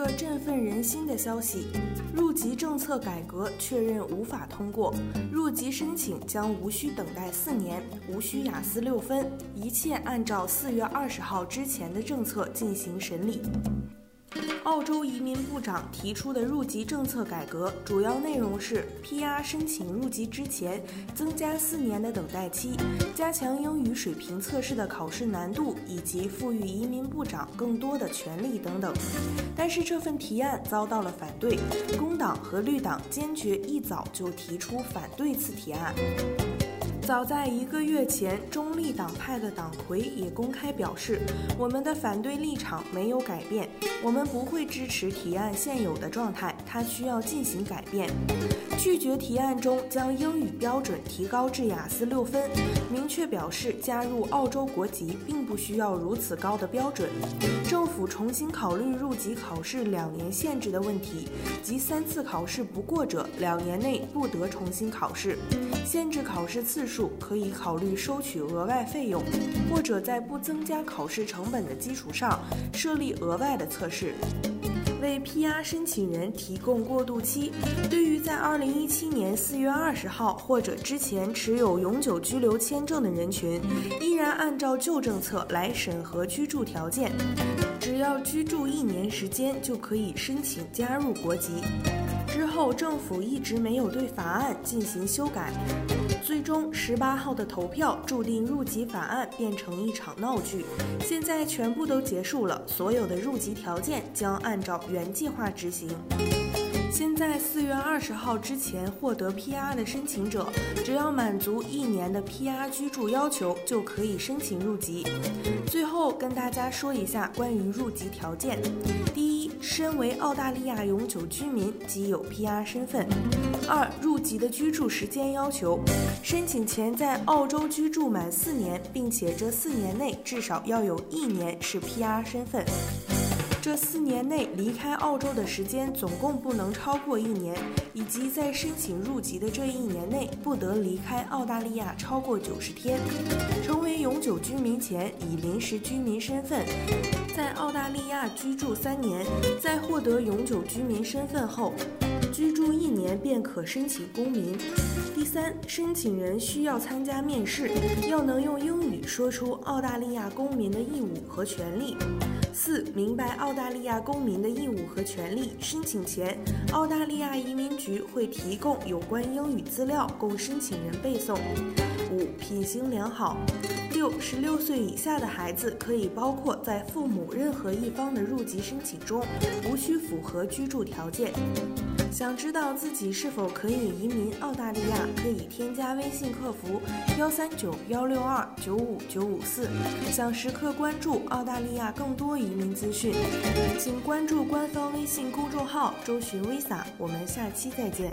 个振奋人心的消息：入籍政策改革确认无法通过，入籍申请将无需等待四年，无需雅思六分，一切按照四月二十号之前的政策进行审理。澳洲移民部长提出的入籍政策改革主要内容是：PR 申请入籍之前增加四年的等待期，加强英语水平测试的考试难度，以及赋予移民部长更多的权利等等。但是这份提案遭到了反对，工党和绿党坚决一早就提出反对此提案。早在一个月前，中立党派的党魁也公开表示，我们的反对立场没有改变，我们不会支持提案现有的状态，它需要进行改变。拒绝提案中将英语标准提高至雅思六分，明确表示加入澳洲国籍并不需要如此高的标准。政府重新考虑入籍考试两年限制的问题，即三次考试不过者两年内不得重新考试，限制考试次数。可以考虑收取额外费用，或者在不增加考试成本的基础上设立额外的测试，为 PR 申请人提供过渡期。对于在2017年4月20号或者之前持有永久居留签证的人群，依然按照旧政策来审核居住条件，只要居住一年时间就可以申请加入国籍。之后政府一直没有对法案进行修改。最终，十八号的投票注定入籍法案变成一场闹剧。现在全部都结束了，所有的入籍条件将按照原计划执行。现在四月二十号之前获得 PR 的申请者，只要满足一年的 PR 居住要求，就可以申请入籍。最后跟大家说一下关于入籍条件：第一，身为澳大利亚永久居民即有 PR 身份；二，入籍的居住时间要求，申请前在澳洲居住满四年，并且这四年内至少要有一年是 PR 身份。这四年内离开澳洲的时间总共不能超过一年，以及在申请入籍的这一年内不得离开澳大利亚超过九十天。成为永久居民前以临时居民身份在澳大利亚居住三年，在获得永久居民身份后，居住一年便可申请公民。第三，申请人需要参加面试，要能用英语说出澳大利亚公民的义务和权利。四、明白澳大利亚公民的义务和权利。申请前，澳大利亚移民局会提供有关英语资料供申请人背诵。五、品行良好。六、十六岁以下的孩子可以包括在父母任何一方的入籍申请中，无需符合居住条件。想知道自己是否可以移民澳大利亚，可以添加微信客服幺三九幺六二九五九五四。想时刻关注澳大利亚更多移民资讯，请关注官方微信公众号“周寻 Visa”。我们下期再见。